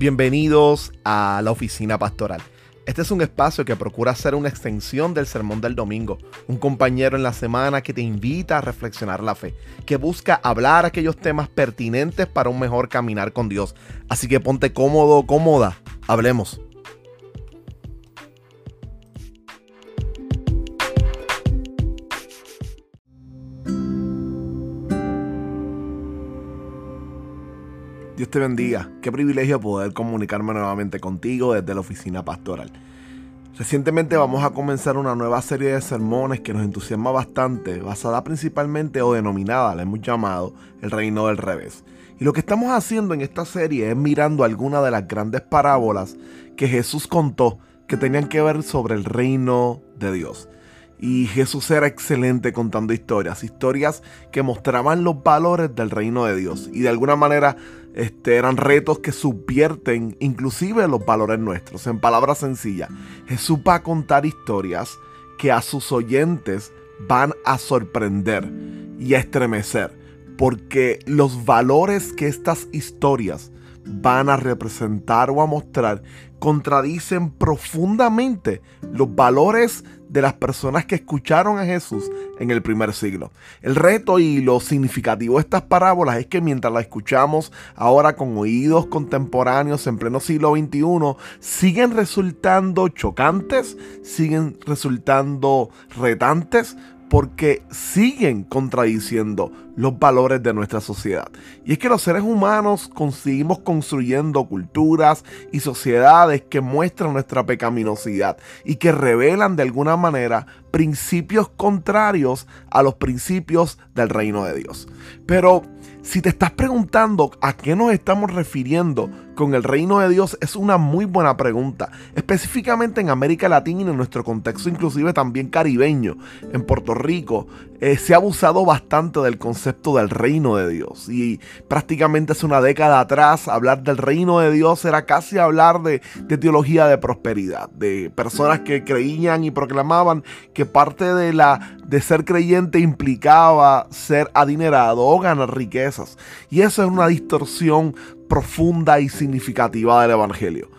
Bienvenidos a la oficina pastoral. Este es un espacio que procura ser una extensión del sermón del domingo, un compañero en la semana que te invita a reflexionar la fe, que busca hablar aquellos temas pertinentes para un mejor caminar con Dios. Así que ponte cómodo, cómoda, hablemos. Dios te bendiga. Qué privilegio poder comunicarme nuevamente contigo desde la oficina pastoral. Recientemente vamos a comenzar una nueva serie de sermones que nos entusiasma bastante, basada principalmente o denominada, la hemos llamado, el reino del revés. Y lo que estamos haciendo en esta serie es mirando algunas de las grandes parábolas que Jesús contó que tenían que ver sobre el reino de Dios. Y Jesús era excelente contando historias, historias que mostraban los valores del reino de Dios y de alguna manera este, eran retos que subvierten inclusive los valores nuestros. En palabras sencillas, Jesús va a contar historias que a sus oyentes van a sorprender y a estremecer, porque los valores que estas historias van a representar o a mostrar contradicen profundamente los valores de las personas que escucharon a Jesús en el primer siglo. El reto y lo significativo de estas parábolas es que mientras las escuchamos ahora con oídos contemporáneos en pleno siglo XXI, siguen resultando chocantes, siguen resultando retantes, porque siguen contradiciendo los valores de nuestra sociedad. Y es que los seres humanos conseguimos construyendo culturas y sociedades que muestran nuestra pecaminosidad y que revelan de alguna manera principios contrarios a los principios del reino de Dios. Pero si te estás preguntando a qué nos estamos refiriendo con el reino de Dios, es una muy buena pregunta. Específicamente en América Latina y en nuestro contexto inclusive también caribeño, en Puerto Rico, eh, se ha abusado bastante del concepto del reino de Dios. Y prácticamente hace una década atrás hablar del reino de Dios era casi hablar de, de teología de prosperidad, de personas que creían y proclamaban que parte de, la, de ser creyente implicaba ser adinerado o ganar riquezas. Y eso es una distorsión profunda y significativa del Evangelio.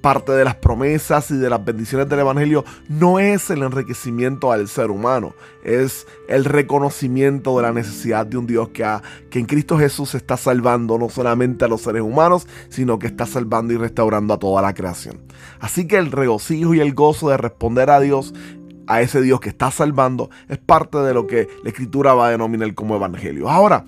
Parte de las promesas y de las bendiciones del Evangelio no es el enriquecimiento al ser humano, es el reconocimiento de la necesidad de un Dios que, que en Cristo Jesús está salvando no solamente a los seres humanos, sino que está salvando y restaurando a toda la creación. Así que el regocijo y el gozo de responder a Dios a ese Dios que está salvando es parte de lo que la escritura va a denominar como evangelio. Ahora,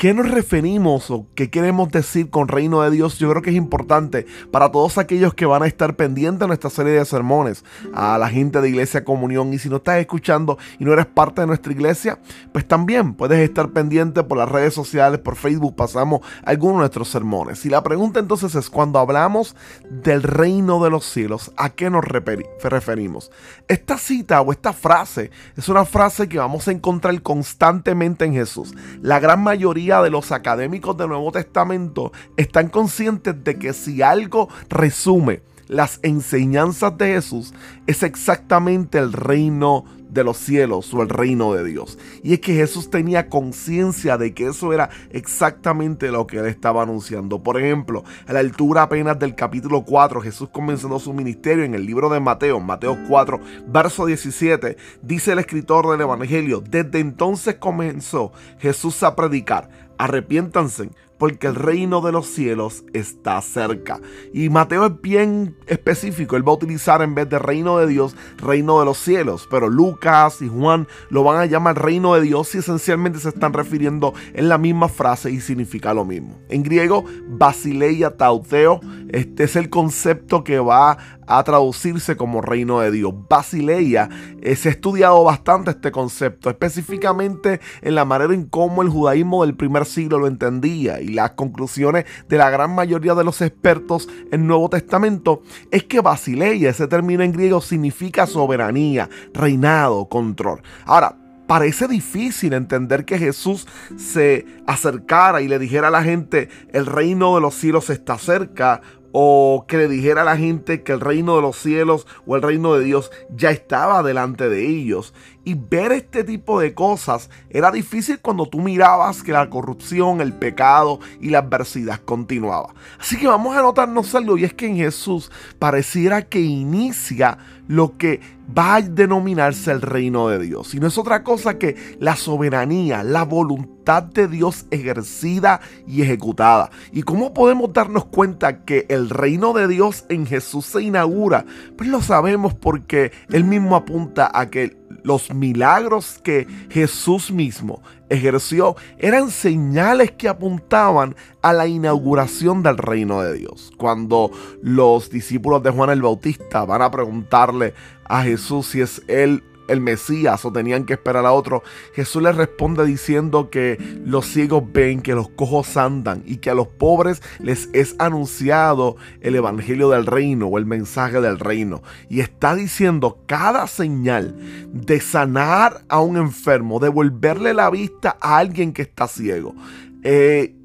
¿Qué nos referimos o qué queremos decir con reino de Dios? Yo creo que es importante para todos aquellos que van a estar pendientes de nuestra serie de sermones, a la gente de Iglesia Comunión. Y si no estás escuchando y no eres parte de nuestra iglesia, pues también puedes estar pendiente por las redes sociales, por Facebook, pasamos algunos de nuestros sermones. Y la pregunta entonces es, cuando hablamos del reino de los cielos, ¿a qué nos referimos? Esta cita o esta frase es una frase que vamos a encontrar constantemente en Jesús. La gran mayoría de los académicos del Nuevo Testamento están conscientes de que si algo resume las enseñanzas de Jesús, es exactamente el reino de los cielos o el reino de Dios. Y es que Jesús tenía conciencia de que eso era exactamente lo que él estaba anunciando. Por ejemplo, a la altura apenas del capítulo 4, Jesús comenzando su ministerio en el libro de Mateo, Mateo 4, verso 17, dice el escritor del Evangelio, desde entonces comenzó Jesús a predicar, arrepiéntanse porque el reino de los cielos está cerca. Y Mateo es bien específico, él va a utilizar en vez de reino de Dios, reino de los cielos, pero Lucas y Juan lo van a llamar reino de Dios y esencialmente se están refiriendo en la misma frase y significa lo mismo. En griego, basileia tauteo, este es el concepto que va a traducirse como reino de Dios. Basileia, eh, se ha estudiado bastante este concepto, específicamente en la manera en cómo el judaísmo del primer siglo lo entendía y las conclusiones de la gran mayoría de los expertos en Nuevo Testamento es que Basileia, ese término en griego, significa soberanía, reinado, control. Ahora, parece difícil entender que Jesús se acercara y le dijera a la gente, el reino de los cielos está cerca o que le dijera a la gente que el reino de los cielos o el reino de Dios ya estaba delante de ellos. Y ver este tipo de cosas era difícil cuando tú mirabas que la corrupción, el pecado y la adversidad continuaba. Así que vamos a notarnos algo y es que en Jesús pareciera que inicia lo que va a denominarse el reino de Dios. Y no es otra cosa que la soberanía, la voluntad de Dios ejercida y ejecutada. ¿Y cómo podemos darnos cuenta que el reino de Dios en Jesús se inaugura? Pues lo sabemos porque él mismo apunta a que los milagros que Jesús mismo ejerció eran señales que apuntaban a la inauguración del reino de Dios. Cuando los discípulos de Juan el Bautista van a preguntarle a Jesús si es él el Mesías o tenían que esperar a otro, Jesús les responde diciendo que los ciegos ven, que los cojos andan y que a los pobres les es anunciado el Evangelio del reino o el mensaje del reino. Y está diciendo cada señal de sanar a un enfermo, devolverle la vista a alguien que está ciego. Eh,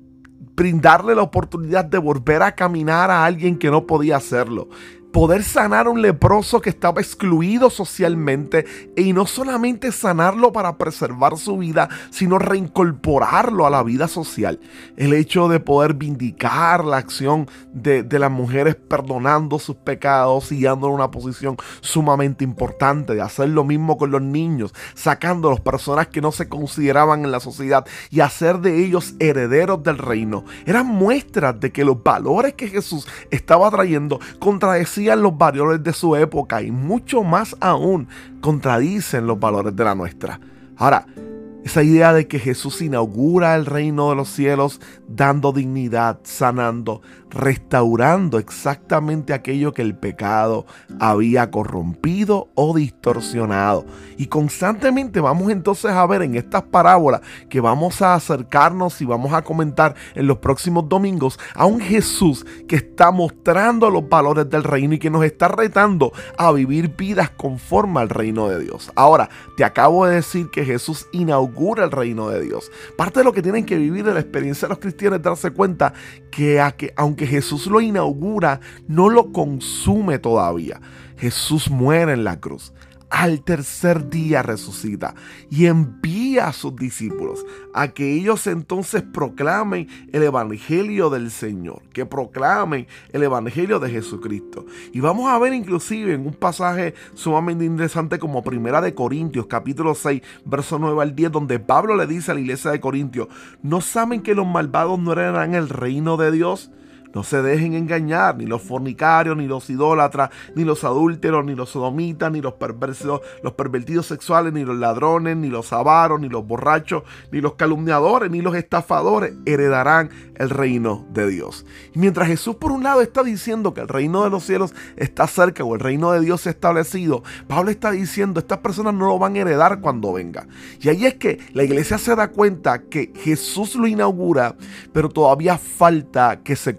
brindarle la oportunidad de volver a caminar a alguien que no podía hacerlo poder sanar a un leproso que estaba excluido socialmente y no solamente sanarlo para preservar su vida, sino reincorporarlo a la vida social. El hecho de poder vindicar la acción de, las mujeres perdonando sus pecados y dándole una posición sumamente importante, de hacer lo mismo con los niños, sacando a las personas que no se consideraban en la sociedad y hacer de ellos herederos del reino. Eran muestras de que los valores que Jesús estaba trayendo contradecían los valores de su época y mucho más aún contradicen los valores de la nuestra. Ahora, esa idea de que Jesús inaugura el reino de los cielos dando dignidad, sanando, restaurando exactamente aquello que el pecado había corrompido o distorsionado. Y constantemente vamos entonces a ver en estas parábolas que vamos a acercarnos y vamos a comentar en los próximos domingos a un Jesús que está mostrando los valores del reino y que nos está retando a vivir vidas conforme al reino de Dios. Ahora, te acabo de decir que Jesús inaugura el reino de Dios. Parte de lo que tienen que vivir de la experiencia de los cristianos es darse cuenta que, que aunque Jesús lo inaugura, no lo consume todavía. Jesús muere en la cruz al tercer día resucita y envía a sus discípulos a que ellos entonces proclamen el Evangelio del Señor, que proclamen el Evangelio de Jesucristo. Y vamos a ver inclusive en un pasaje sumamente interesante como Primera de Corintios, capítulo 6, verso 9 al 10, donde Pablo le dice a la iglesia de Corintios, ¿no saben que los malvados no heredarán el reino de Dios? No se dejen engañar, ni los fornicarios, ni los idólatras, ni los adúlteros, ni los sodomitas, ni los perversos, los pervertidos sexuales, ni los ladrones, ni los avaros, ni los borrachos, ni los calumniadores, ni los estafadores heredarán el reino de Dios. Y mientras Jesús por un lado está diciendo que el reino de los cielos está cerca o el reino de Dios establecido, Pablo está diciendo estas personas no lo van a heredar cuando venga. Y ahí es que la iglesia se da cuenta que Jesús lo inaugura, pero todavía falta que se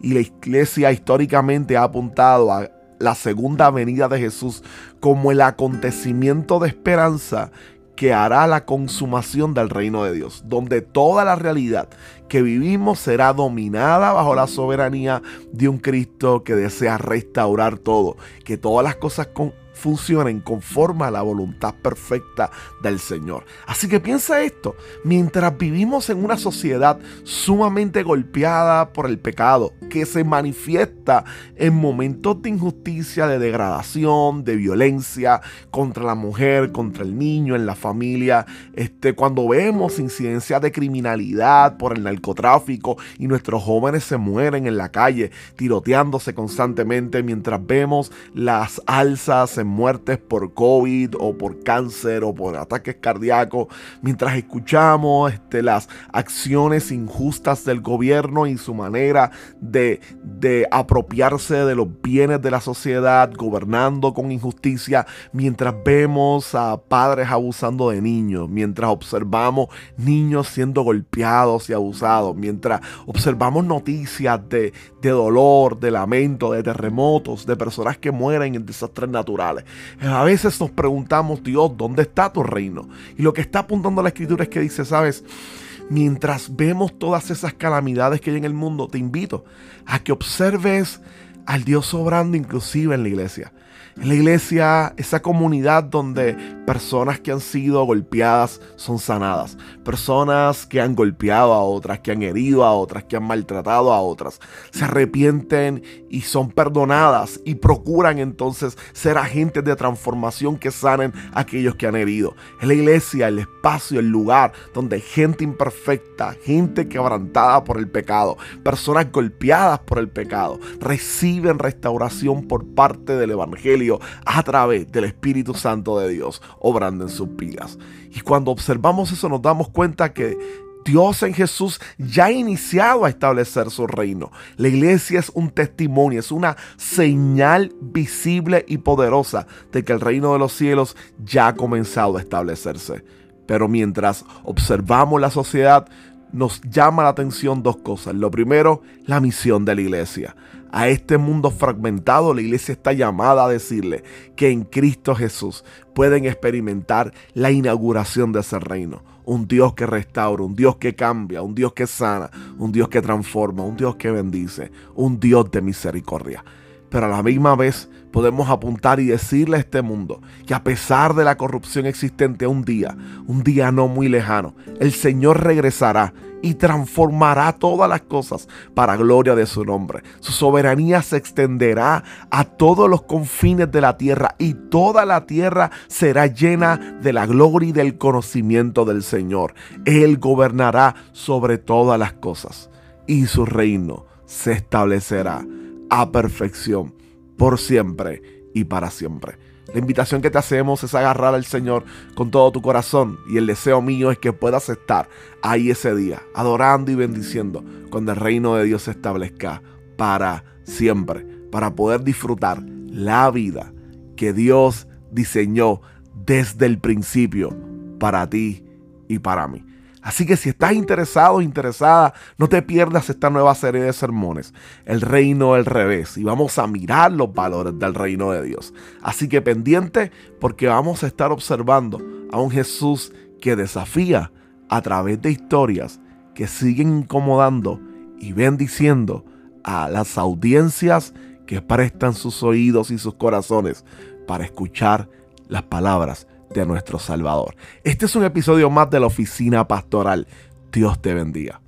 y la iglesia históricamente ha apuntado a la segunda venida de Jesús como el acontecimiento de esperanza que hará la consumación del reino de Dios, donde toda la realidad que vivimos será dominada bajo la soberanía de un Cristo que desea restaurar todo, que todas las cosas con funcionen conforme a la voluntad perfecta del Señor. Así que piensa esto, mientras vivimos en una sociedad sumamente golpeada por el pecado, que se manifiesta en momentos de injusticia, de degradación, de violencia contra la mujer, contra el niño, en la familia, este, cuando vemos incidencias de criminalidad por el narcotráfico y nuestros jóvenes se mueren en la calle tiroteándose constantemente mientras vemos las alzas en muertes por COVID o por cáncer o por ataques cardíacos, mientras escuchamos este, las acciones injustas del gobierno y su manera de, de apropiarse de los bienes de la sociedad, gobernando con injusticia, mientras vemos a padres abusando de niños, mientras observamos niños siendo golpeados y abusados, mientras observamos noticias de, de dolor, de lamento, de terremotos, de personas que mueren en desastres naturales a veces nos preguntamos, Dios, ¿dónde está tu reino? Y lo que está apuntando la escritura es que dice, sabes, mientras vemos todas esas calamidades que hay en el mundo, te invito a que observes al Dios obrando inclusive en la iglesia. En la iglesia, esa comunidad donde personas que han sido golpeadas son sanadas. Personas que han golpeado a otras, que han herido a otras, que han maltratado a otras. Se arrepienten y son perdonadas y procuran entonces ser agentes de transformación que sanen a aquellos que han herido. En la iglesia, el espacio, el lugar donde gente imperfecta, gente quebrantada por el pecado, personas golpeadas por el pecado, reciben restauración por parte del Evangelio a través del Espíritu Santo de Dios obrando en sus vidas. Y cuando observamos eso nos damos cuenta que Dios en Jesús ya ha iniciado a establecer su reino. La iglesia es un testimonio, es una señal visible y poderosa de que el reino de los cielos ya ha comenzado a establecerse. Pero mientras observamos la sociedad, nos llama la atención dos cosas. Lo primero, la misión de la iglesia. A este mundo fragmentado, la iglesia está llamada a decirle que en Cristo Jesús pueden experimentar la inauguración de ese reino. Un Dios que restaura, un Dios que cambia, un Dios que sana, un Dios que transforma, un Dios que bendice, un Dios de misericordia pero a la misma vez podemos apuntar y decirle a este mundo que a pesar de la corrupción existente un día, un día no muy lejano, el Señor regresará y transformará todas las cosas para gloria de su nombre. Su soberanía se extenderá a todos los confines de la tierra y toda la tierra será llena de la gloria y del conocimiento del Señor. Él gobernará sobre todas las cosas y su reino se establecerá a perfección, por siempre y para siempre. La invitación que te hacemos es agarrar al Señor con todo tu corazón y el deseo mío es que puedas estar ahí ese día, adorando y bendiciendo cuando el reino de Dios se establezca para siempre, para poder disfrutar la vida que Dios diseñó desde el principio para ti y para mí. Así que si estás interesado interesada, no te pierdas esta nueva serie de sermones, El Reino del Revés, y vamos a mirar los valores del reino de Dios. Así que pendiente porque vamos a estar observando a un Jesús que desafía a través de historias que siguen incomodando y bendiciendo a las audiencias que prestan sus oídos y sus corazones para escuchar las palabras de nuestro Salvador. Este es un episodio más de la oficina pastoral. Dios te bendiga.